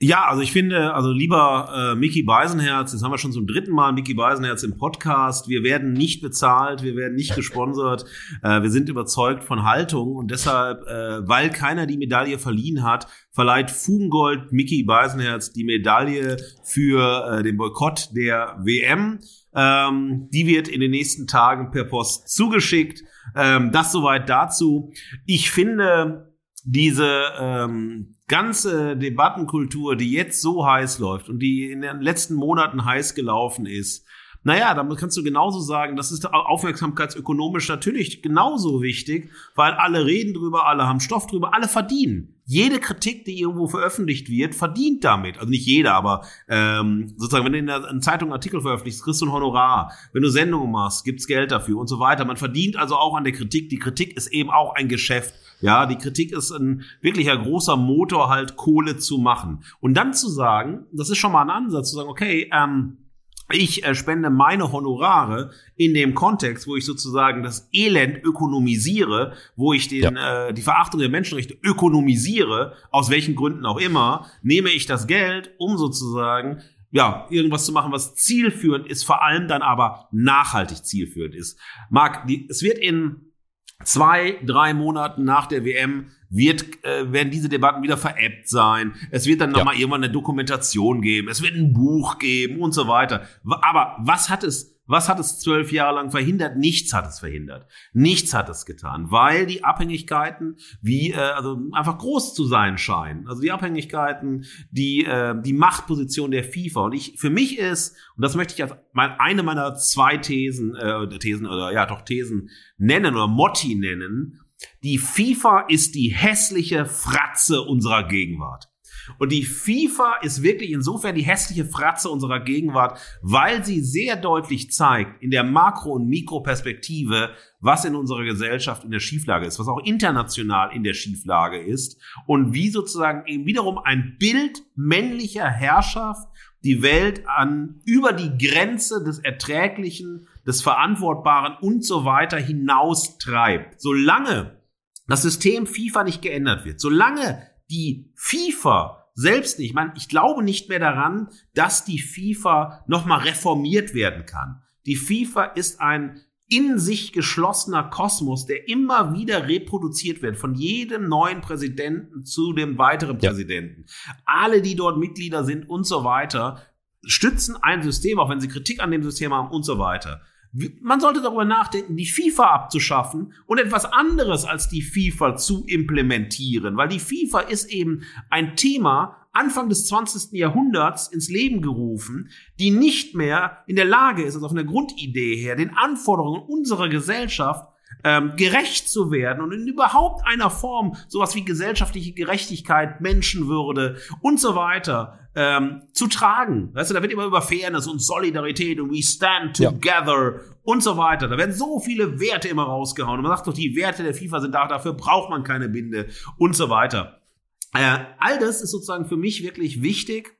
Ja, also ich finde, also lieber äh, Mickey Beisenherz, jetzt haben wir schon zum dritten Mal Mickey Beisenherz im Podcast. Wir werden nicht bezahlt, wir werden nicht gesponsert. Äh, wir sind überzeugt von Haltung und deshalb, äh, weil keiner die Medaille verliehen hat, verleiht Fugengold Mickey Beisenherz die Medaille für äh, den Boykott der WM. Ähm, die wird in den nächsten Tagen per Post zugeschickt. Ähm, das soweit dazu. Ich finde diese ähm, ganze Debattenkultur, die jetzt so heiß läuft und die in den letzten Monaten heiß gelaufen ist, naja, damit kannst du genauso sagen, das ist aufmerksamkeitsökonomisch natürlich genauso wichtig, weil alle reden drüber, alle haben Stoff drüber, alle verdienen. Jede Kritik, die irgendwo veröffentlicht wird, verdient damit. Also nicht jeder, aber ähm, sozusagen, wenn du in der Zeitung Artikel veröffentlichst, kriegst du ein Honorar. Wenn du Sendungen machst, gibt's Geld dafür und so weiter. Man verdient also auch an der Kritik. Die Kritik ist eben auch ein Geschäft. Ja, die Kritik ist ein wirklicher großer Motor, halt Kohle zu machen. Und dann zu sagen, das ist schon mal ein Ansatz, zu sagen, okay, ähm, ich äh, spende meine Honorare in dem Kontext, wo ich sozusagen das Elend ökonomisiere, wo ich den, ja. äh, die Verachtung der Menschenrechte ökonomisiere, aus welchen Gründen auch immer, nehme ich das Geld, um sozusagen ja, irgendwas zu machen, was zielführend ist, vor allem dann aber nachhaltig zielführend ist. Marc, die, es wird in zwei, drei Monaten nach der WM wird, äh, werden diese Debatten wieder veräppt sein. Es wird dann nochmal ja. irgendwann eine Dokumentation geben. Es wird ein Buch geben und so weiter. Aber was hat es was hat es zwölf Jahre lang verhindert? Nichts hat es verhindert. Nichts hat es getan, weil die Abhängigkeiten wie äh, also einfach groß zu sein scheinen. Also die Abhängigkeiten, die äh, die Machtposition der FIFA. Und ich für mich ist und das möchte ich als mein, eine meiner zwei Thesen äh, Thesen oder ja doch Thesen nennen oder Motti nennen. Die FIFA ist die hässliche Fratze unserer Gegenwart. Und die FIFA ist wirklich insofern die hässliche Fratze unserer Gegenwart, weil sie sehr deutlich zeigt, in der Makro- und Mikroperspektive, was in unserer Gesellschaft in der Schieflage ist, was auch international in der Schieflage ist und wie sozusagen eben wiederum ein Bild männlicher Herrschaft die Welt an über die Grenze des Erträglichen, des Verantwortbaren und so weiter hinaus treibt. Solange das System FIFA nicht geändert wird, solange die FIFA selbst nicht. Ich meine, ich glaube nicht mehr daran, dass die FIFA nochmal reformiert werden kann. Die FIFA ist ein in sich geschlossener Kosmos, der immer wieder reproduziert wird, von jedem neuen Präsidenten zu dem weiteren ja. Präsidenten. Alle, die dort Mitglieder sind und so weiter, stützen ein System, auch wenn sie Kritik an dem System haben und so weiter. Man sollte darüber nachdenken, die FIFA abzuschaffen und etwas anderes als die FIFA zu implementieren, weil die FIFA ist eben ein Thema Anfang des 20. Jahrhunderts ins Leben gerufen, die nicht mehr in der Lage ist, also von der Grundidee her, den Anforderungen unserer Gesellschaft ähm, gerecht zu werden und in überhaupt einer Form sowas wie gesellschaftliche Gerechtigkeit, Menschenwürde und so weiter ähm, zu tragen. Weißt du, da wird immer über Fairness und Solidarität und we stand together ja. und so weiter. Da werden so viele Werte immer rausgehauen. Und man sagt doch, die Werte der FIFA sind da, dafür braucht man keine Binde und so weiter. Äh, all das ist sozusagen für mich wirklich wichtig.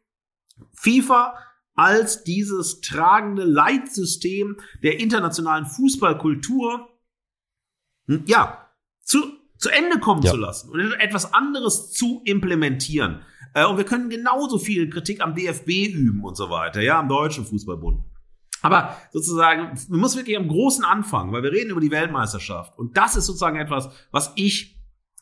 FIFA als dieses tragende Leitsystem der internationalen Fußballkultur, ja, zu, zu Ende kommen ja. zu lassen und etwas anderes zu implementieren. Äh, und wir können genauso viel Kritik am DFB üben und so weiter, ja, am Deutschen Fußballbund. Aber sozusagen, man muss wirklich am Großen anfangen, weil wir reden über die Weltmeisterschaft. Und das ist sozusagen etwas, was ich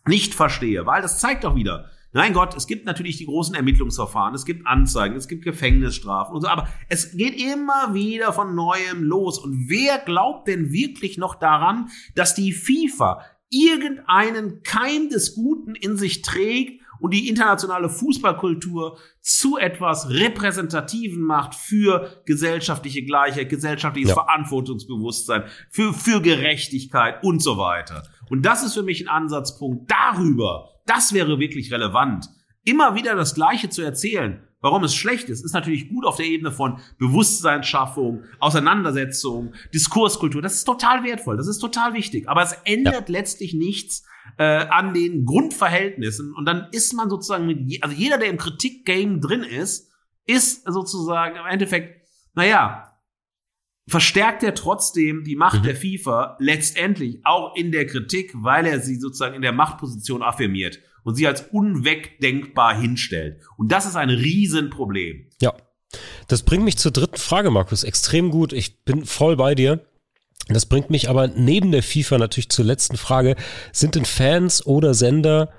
nicht verstehe, weil das zeigt doch wieder, Nein Gott, es gibt natürlich die großen Ermittlungsverfahren, es gibt Anzeigen, es gibt Gefängnisstrafen und so, aber es geht immer wieder von neuem los. Und wer glaubt denn wirklich noch daran, dass die FIFA irgendeinen Keim des Guten in sich trägt und die internationale Fußballkultur zu etwas Repräsentativen macht für gesellschaftliche Gleichheit, gesellschaftliches ja. Verantwortungsbewusstsein, für, für Gerechtigkeit und so weiter. Und das ist für mich ein Ansatzpunkt darüber. Das wäre wirklich relevant. immer wieder das Gleiche zu erzählen, warum es schlecht ist, ist natürlich gut auf der Ebene von Bewusstseinsschaffung, Auseinandersetzung, Diskurskultur. Das ist total wertvoll, das ist total wichtig. Aber es ändert ja. letztlich nichts äh, an den Grundverhältnissen. Und dann ist man sozusagen mit, je also jeder, der im Kritikgame drin ist, ist sozusagen im Endeffekt, naja, verstärkt er trotzdem die Macht mhm. der FIFA letztendlich auch in der Kritik, weil er sie sozusagen in der Machtposition affirmiert und sie als unwegdenkbar hinstellt. Und das ist ein Riesenproblem. Ja. Das bringt mich zur dritten Frage, Markus. Extrem gut. Ich bin voll bei dir. Das bringt mich aber neben der FIFA natürlich zur letzten Frage. Sind denn Fans oder Sender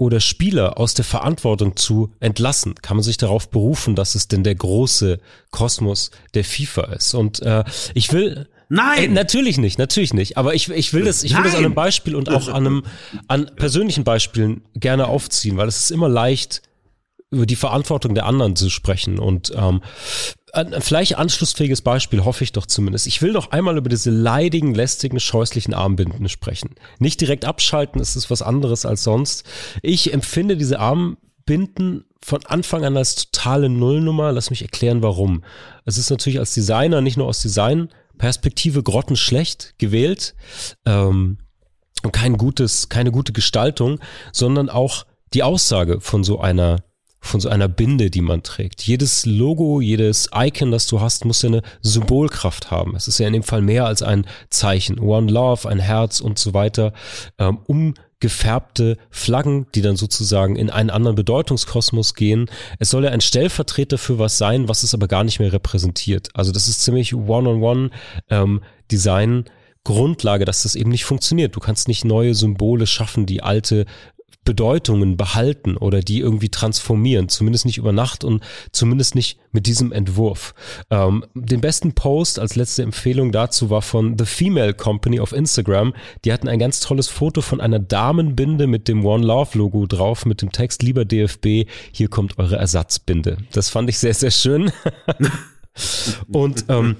oder Spieler aus der Verantwortung zu entlassen? Kann man sich darauf berufen, dass es denn der große Kosmos der FIFA ist? Und äh, ich will Nein. Äh, natürlich nicht, natürlich nicht. Aber ich, ich will das, ich will das an einem Beispiel und auch an einem, an persönlichen Beispielen gerne aufziehen, weil es ist immer leicht, über die Verantwortung der anderen zu sprechen. Und ähm, ein vielleicht anschlussfähiges Beispiel, hoffe ich doch zumindest. Ich will noch einmal über diese leidigen, lästigen, scheußlichen Armbinden sprechen. Nicht direkt abschalten, es ist was anderes als sonst. Ich empfinde diese Armbinden von Anfang an als totale Nullnummer. Lass mich erklären, warum. Es ist natürlich als Designer, nicht nur aus Designperspektive grottenschlecht gewählt. Ähm, und kein gutes, keine gute Gestaltung, sondern auch die Aussage von so einer von so einer Binde, die man trägt. Jedes Logo, jedes Icon, das du hast, muss ja eine Symbolkraft haben. Es ist ja in dem Fall mehr als ein Zeichen. One Love, ein Herz und so weiter. Ähm, umgefärbte Flaggen, die dann sozusagen in einen anderen Bedeutungskosmos gehen. Es soll ja ein Stellvertreter für was sein, was es aber gar nicht mehr repräsentiert. Also das ist ziemlich One-on-One ähm. Grundlage, dass das eben nicht funktioniert. Du kannst nicht neue Symbole schaffen, die alte Bedeutungen behalten oder die irgendwie transformieren, zumindest nicht über Nacht und zumindest nicht mit diesem Entwurf. Ähm, den besten Post als letzte Empfehlung dazu war von The Female Company auf Instagram. Die hatten ein ganz tolles Foto von einer Damenbinde mit dem One Love Logo drauf, mit dem Text Lieber DFB, hier kommt eure Ersatzbinde. Das fand ich sehr, sehr schön. und ähm,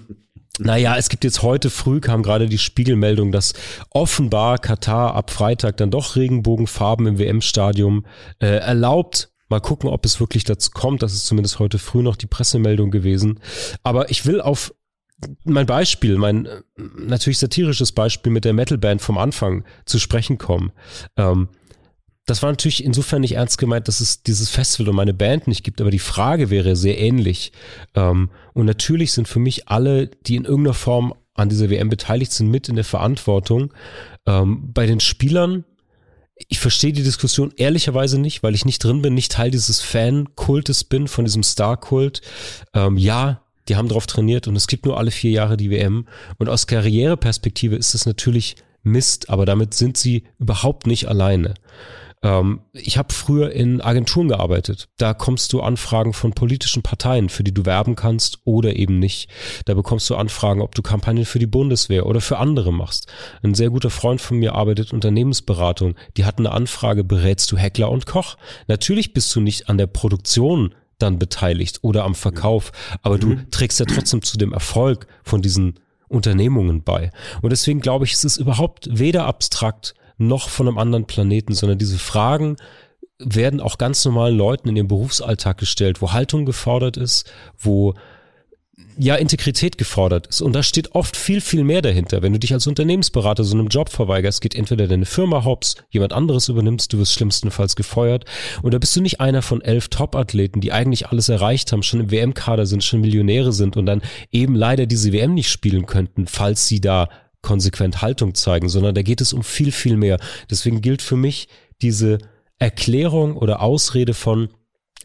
naja, es gibt jetzt heute früh kam gerade die Spiegelmeldung, dass offenbar Katar ab Freitag dann doch Regenbogenfarben im WM-Stadium äh, erlaubt. Mal gucken, ob es wirklich dazu kommt. Das ist zumindest heute früh noch die Pressemeldung gewesen. Aber ich will auf mein Beispiel, mein äh, natürlich satirisches Beispiel mit der Metalband vom Anfang zu sprechen kommen. Ähm, das war natürlich insofern nicht ernst gemeint, dass es dieses Festival und meine Band nicht gibt, aber die Frage wäre sehr ähnlich. Ähm, und natürlich sind für mich alle, die in irgendeiner Form an dieser WM beteiligt sind, mit in der Verantwortung. Ähm, bei den Spielern, ich verstehe die Diskussion ehrlicherweise nicht, weil ich nicht drin bin, nicht Teil dieses Fan-Kultes bin, von diesem Star-Kult. Ähm, ja, die haben drauf trainiert und es gibt nur alle vier Jahre die WM. Und aus Karriereperspektive ist es natürlich Mist, aber damit sind sie überhaupt nicht alleine. Ähm, ich habe früher in Agenturen gearbeitet. Da kommst du Anfragen von politischen Parteien, für die du werben kannst oder eben nicht. Da bekommst du Anfragen, ob du Kampagnen für die Bundeswehr oder für andere machst. Ein sehr guter Freund von mir arbeitet Unternehmensberatung. Die hatten eine Anfrage, berätst du Heckler und Koch? Natürlich bist du nicht an der Produktion dann beteiligt oder am Verkauf, aber du mhm. trägst ja trotzdem zu dem Erfolg von diesen Unternehmungen bei. Und deswegen glaube ich, es ist überhaupt weder abstrakt noch von einem anderen Planeten, sondern diese Fragen werden auch ganz normalen Leuten in ihrem Berufsalltag gestellt, wo Haltung gefordert ist, wo ja Integrität gefordert ist. Und da steht oft viel, viel mehr dahinter. Wenn du dich als Unternehmensberater so einem Job verweigerst, geht entweder deine Firma hops, jemand anderes übernimmst, du wirst schlimmstenfalls gefeuert. Und da bist du nicht einer von elf Top-Athleten, die eigentlich alles erreicht haben, schon im WM-Kader sind, schon Millionäre sind und dann eben leider diese WM nicht spielen könnten, falls sie da konsequent Haltung zeigen, sondern da geht es um viel, viel mehr. Deswegen gilt für mich diese Erklärung oder Ausrede von,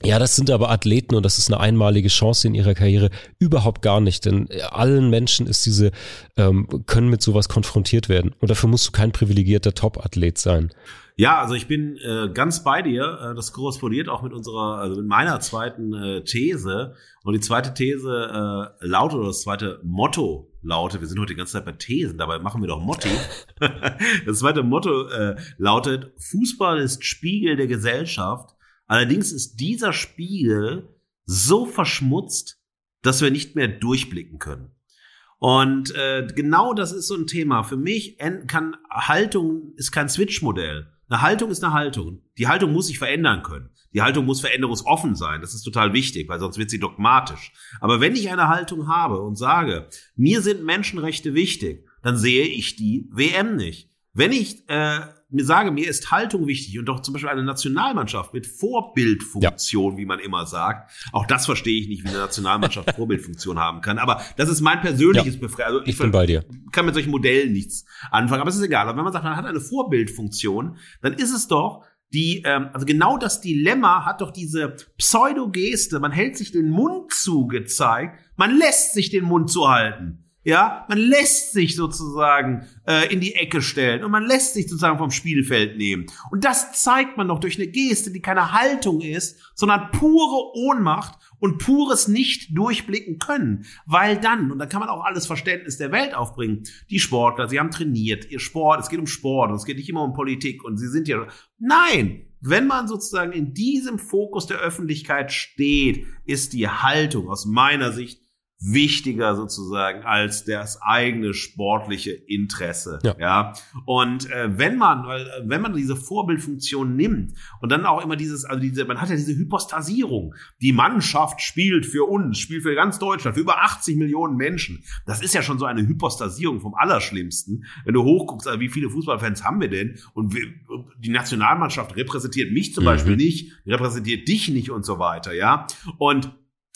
ja, das sind aber Athleten und das ist eine einmalige Chance in ihrer Karriere überhaupt gar nicht, denn allen Menschen ist diese ähm, können mit sowas konfrontiert werden und dafür musst du kein privilegierter Top-Athlet sein. Ja, also ich bin äh, ganz bei dir. Äh, das korrespondiert auch mit unserer, also mit meiner zweiten äh, These. Und die zweite These äh, lautet, oder das zweite Motto lautet, wir sind heute die ganze Zeit bei Thesen, dabei machen wir doch Motto. das zweite Motto äh, lautet, Fußball ist Spiegel der Gesellschaft. Allerdings ist dieser Spiegel so verschmutzt, dass wir nicht mehr durchblicken können. Und äh, genau das ist so ein Thema. Für mich kann Haltung ist kein Switch-Modell eine Haltung ist eine Haltung. Die Haltung muss sich verändern können. Die Haltung muss veränderungsoffen sein. Das ist total wichtig, weil sonst wird sie dogmatisch. Aber wenn ich eine Haltung habe und sage, mir sind Menschenrechte wichtig, dann sehe ich die WM nicht. Wenn ich äh, mir sage, mir ist Haltung wichtig und doch zum Beispiel eine Nationalmannschaft mit Vorbildfunktion, ja. wie man immer sagt, auch das verstehe ich nicht, wie eine Nationalmannschaft Vorbildfunktion haben kann. Aber das ist mein persönliches ja, Befragen. Also ich, ich bin bei dir. kann mit solchen Modellen nichts anfangen, aber es ist egal. Aber wenn man sagt, man hat eine Vorbildfunktion, dann ist es doch die, ähm, also genau das Dilemma hat doch diese Pseudogeste, man hält sich den Mund zugezeigt, man lässt sich den Mund zuhalten. Ja, man lässt sich sozusagen äh, in die Ecke stellen und man lässt sich sozusagen vom Spielfeld nehmen. Und das zeigt man doch durch eine Geste, die keine Haltung ist, sondern pure Ohnmacht und pures nicht durchblicken können. Weil dann, und da kann man auch alles Verständnis der Welt aufbringen, die Sportler, sie haben trainiert, ihr Sport, es geht um Sport, es geht nicht immer um Politik und sie sind ja, nein, wenn man sozusagen in diesem Fokus der Öffentlichkeit steht, ist die Haltung aus meiner Sicht wichtiger sozusagen als das eigene sportliche Interesse. Ja. ja? Und äh, wenn man, weil, äh, wenn man diese Vorbildfunktion nimmt und dann auch immer dieses, also diese, man hat ja diese Hypostasierung. Die Mannschaft spielt für uns, spielt für ganz Deutschland, für über 80 Millionen Menschen. Das ist ja schon so eine Hypostasierung vom Allerschlimmsten. Wenn du hochguckst, also wie viele Fußballfans haben wir denn? Und wir, die Nationalmannschaft repräsentiert mich zum mhm. Beispiel nicht, repräsentiert dich nicht und so weiter, ja. Und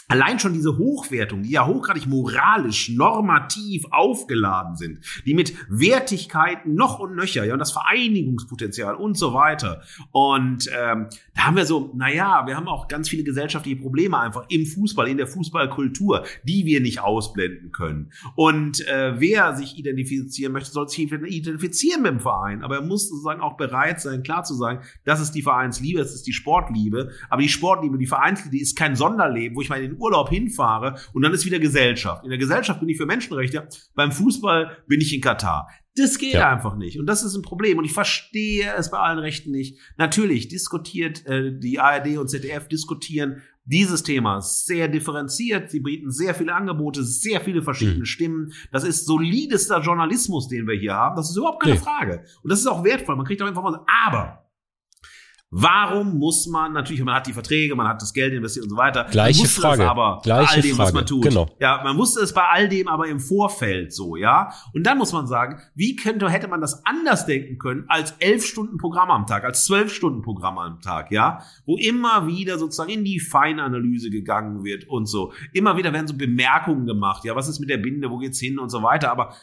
Allein schon diese Hochwertung, die ja hochgradig moralisch, normativ aufgeladen sind, die mit Wertigkeiten noch und nöcher, ja, und das Vereinigungspotenzial und so weiter. Und ähm, da haben wir so, naja, wir haben auch ganz viele gesellschaftliche Probleme einfach im Fußball, in der Fußballkultur, die wir nicht ausblenden können. Und äh, wer sich identifizieren möchte, soll sich identifizieren mit dem Verein. Aber er muss sozusagen auch bereit sein, klar zu sagen, das ist die Vereinsliebe, das ist die Sportliebe. Aber die Sportliebe, die Vereinsliebe, die ist kein Sonderleben, wo ich mal in den Urlaub hinfahre und dann ist wieder Gesellschaft. In der Gesellschaft bin ich für Menschenrechte, beim Fußball bin ich in Katar. Das geht ja. einfach nicht. Und das ist ein Problem. Und ich verstehe es bei allen Rechten nicht. Natürlich diskutiert äh, die ARD und ZDF diskutieren dieses Thema sehr differenziert. Sie bieten sehr viele Angebote, sehr viele verschiedene mhm. Stimmen. Das ist solidester Journalismus, den wir hier haben. Das ist überhaupt keine nee. Frage. Und das ist auch wertvoll. Man kriegt auch Informationen. Aber Warum muss man, natürlich, man hat die Verträge, man hat das Geld investiert und so weiter. Gleiche Frage. aber Gleiche bei all dem, Frage. was man tut. Genau. Ja, man wusste es bei all dem aber im Vorfeld so, ja. Und dann muss man sagen, wie könnte, hätte man das anders denken können als elf Stunden Programm am Tag, als zwölf Stunden Programm am Tag, ja. Wo immer wieder sozusagen in die Feinanalyse gegangen wird und so. Immer wieder werden so Bemerkungen gemacht, ja, was ist mit der Binde, wo geht's hin und so weiter. Aber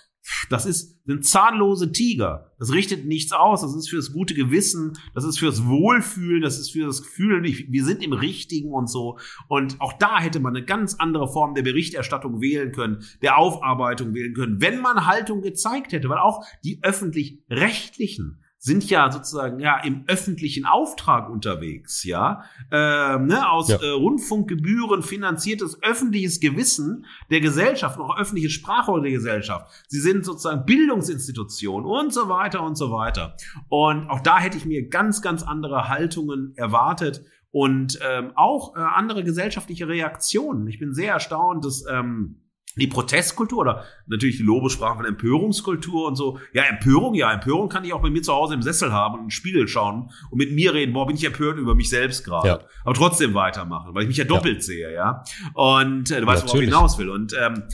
das ist, sind zahnlose Tiger. Das richtet nichts aus. Das ist fürs gute Gewissen. Das ist fürs Wohlfühlen. Das ist für das Gefühl, wir sind im Richtigen und so. Und auch da hätte man eine ganz andere Form der Berichterstattung wählen können, der Aufarbeitung wählen können, wenn man Haltung gezeigt hätte. Weil auch die öffentlich-rechtlichen sind ja sozusagen ja im öffentlichen Auftrag unterwegs, ja, äh, ne, aus ja. Äh, Rundfunkgebühren finanziertes öffentliches Gewissen der Gesellschaft, auch öffentliche Sprachrolle der Gesellschaft. Sie sind sozusagen Bildungsinstitutionen und so weiter und so weiter. Und auch da hätte ich mir ganz, ganz andere Haltungen erwartet und ähm, auch äh, andere gesellschaftliche Reaktionen. Ich bin sehr erstaunt, dass ähm, die Protestkultur oder natürlich die Lobesprache von Empörungskultur und so. Ja, Empörung, ja, Empörung kann ich auch bei mir zu Hause im Sessel haben und in den Spiegel schauen und mit mir reden, boah, bin ich empört über mich selbst gerade. Ja. Aber trotzdem weitermachen, weil ich mich ja doppelt ja. sehe, ja. Und äh, du weißt, worauf ich hinaus will. Und ähm,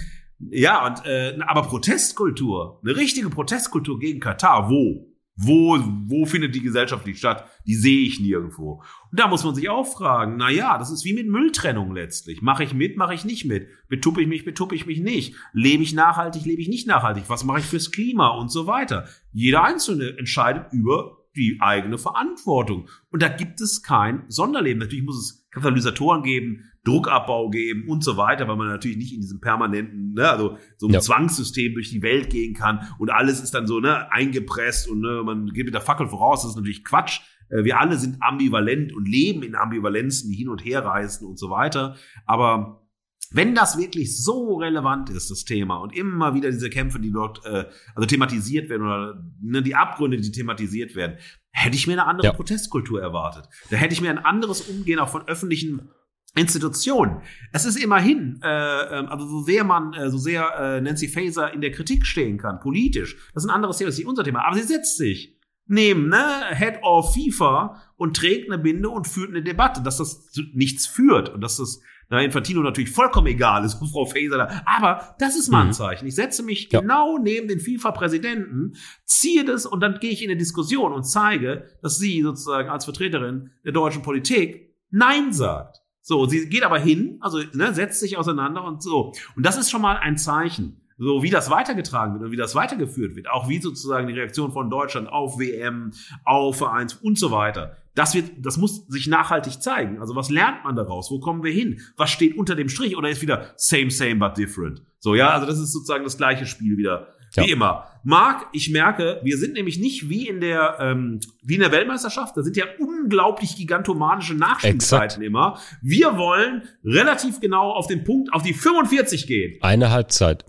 ja, und äh, aber Protestkultur, eine richtige Protestkultur gegen Katar, wo? Wo, wo findet die gesellschaftlich statt? Die sehe ich nirgendwo. Und da muss man sich auch fragen, na ja, das ist wie mit Mülltrennung letztlich. Mache ich mit, mache ich nicht mit. Betuppe ich mich, betuppe ich mich nicht. Lebe ich nachhaltig, lebe ich nicht nachhaltig. Was mache ich fürs Klima und so weiter. Jeder Einzelne entscheidet über die eigene Verantwortung. Und da gibt es kein Sonderleben. Natürlich muss es Katalysatoren geben, Druckabbau geben und so weiter, weil man natürlich nicht in diesem permanenten, ne, also so einem ja. Zwangssystem durch die Welt gehen kann und alles ist dann so ne, eingepresst und ne, man geht mit der Fackel voraus. Das ist natürlich Quatsch. Äh, wir alle sind ambivalent und leben in Ambivalenzen, die hin und her reisen und so weiter. Aber wenn das wirklich so relevant ist, das Thema, und immer wieder diese Kämpfe, die dort äh, also thematisiert werden oder ne, die Abgründe, die thematisiert werden, hätte ich mir eine andere ja. Protestkultur erwartet. Da hätte ich mir ein anderes Umgehen auch von öffentlichen Institutionen. Es ist immerhin, äh, ähm, also so sehr man, äh, so sehr äh, Nancy Faeser in der Kritik stehen kann, politisch, das ist ein anderes Thema, das ist nicht unser Thema, aber sie setzt sich nehmen, ne, Head of FIFA und trägt eine Binde und führt eine Debatte, dass das zu nichts führt und dass das na, Infantino natürlich vollkommen egal ist, Frau Faeser da. Aber das ist mal ein mhm. Zeichen. Ich setze mich ja. genau neben den FIFA-Präsidenten, ziehe das und dann gehe ich in eine Diskussion und zeige, dass sie sozusagen als Vertreterin der deutschen Politik Nein sagt. So, sie geht aber hin, also ne, setzt sich auseinander und so. Und das ist schon mal ein Zeichen so wie das weitergetragen wird und wie das weitergeführt wird, auch wie sozusagen die Reaktion von Deutschland auf WM, auf Vereins und so weiter. Das wird, das muss sich nachhaltig zeigen. Also was lernt man daraus? Wo kommen wir hin? Was steht unter dem Strich? Oder ist wieder same, same, but different? So, ja, also das ist sozusagen das gleiche Spiel wieder. Ja. Wie immer. Marc, ich merke, wir sind nämlich nicht wie in der, ähm, wie in der Weltmeisterschaft. Da sind ja unglaublich gigantomanische Nachspielzeiten immer. Wir wollen relativ genau auf den Punkt, auf die 45 gehen. Eine Halbzeit.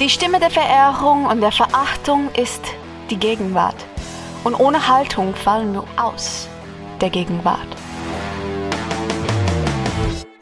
Die Stimme der Verehrung und der Verachtung ist die Gegenwart. Und ohne Haltung fallen wir aus der Gegenwart.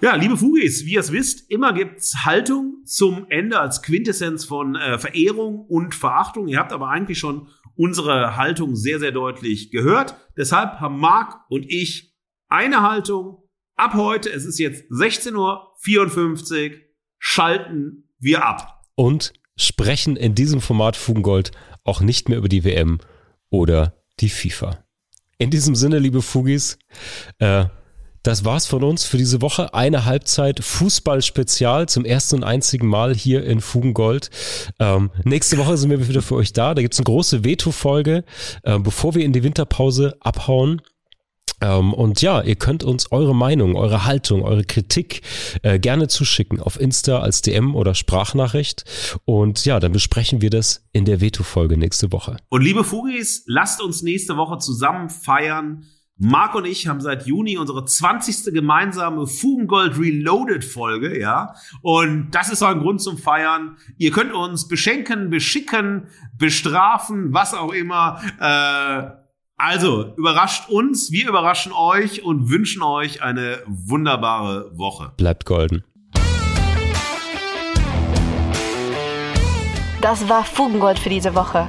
Ja, liebe Fugis, wie ihr es wisst, immer gibt's Haltung zum Ende als Quintessenz von äh, Verehrung und Verachtung. Ihr habt aber eigentlich schon unsere Haltung sehr, sehr deutlich gehört. Deshalb haben Marc und ich eine Haltung. Ab heute, es ist jetzt 16.54 Uhr, schalten wir ab. Und sprechen in diesem Format Fugengold auch nicht mehr über die WM oder die FIFA. In diesem Sinne, liebe Fugis, äh, das war's von uns für diese Woche. Eine Halbzeit Fußball-Spezial zum ersten und einzigen Mal hier in Fugengold. Ähm, nächste Woche sind wir wieder für euch da. Da gibt's eine große Veto-Folge, äh, bevor wir in die Winterpause abhauen. Ähm, und ja, ihr könnt uns eure Meinung, eure Haltung, eure Kritik äh, gerne zuschicken auf Insta als DM oder Sprachnachricht. Und ja, dann besprechen wir das in der Veto-Folge nächste Woche. Und liebe Fugis, lasst uns nächste Woche zusammen feiern. Marc und ich haben seit Juni unsere 20. gemeinsame Fugengold Reloaded Folge, ja. Und das ist auch ein Grund zum Feiern. Ihr könnt uns beschenken, beschicken, bestrafen, was auch immer. Äh, also, überrascht uns, wir überraschen euch und wünschen euch eine wunderbare Woche. Bleibt golden. Das war Fugengold für diese Woche.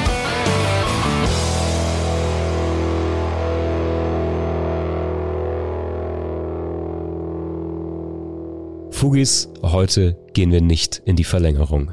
Fugis, heute gehen wir nicht in die Verlängerung.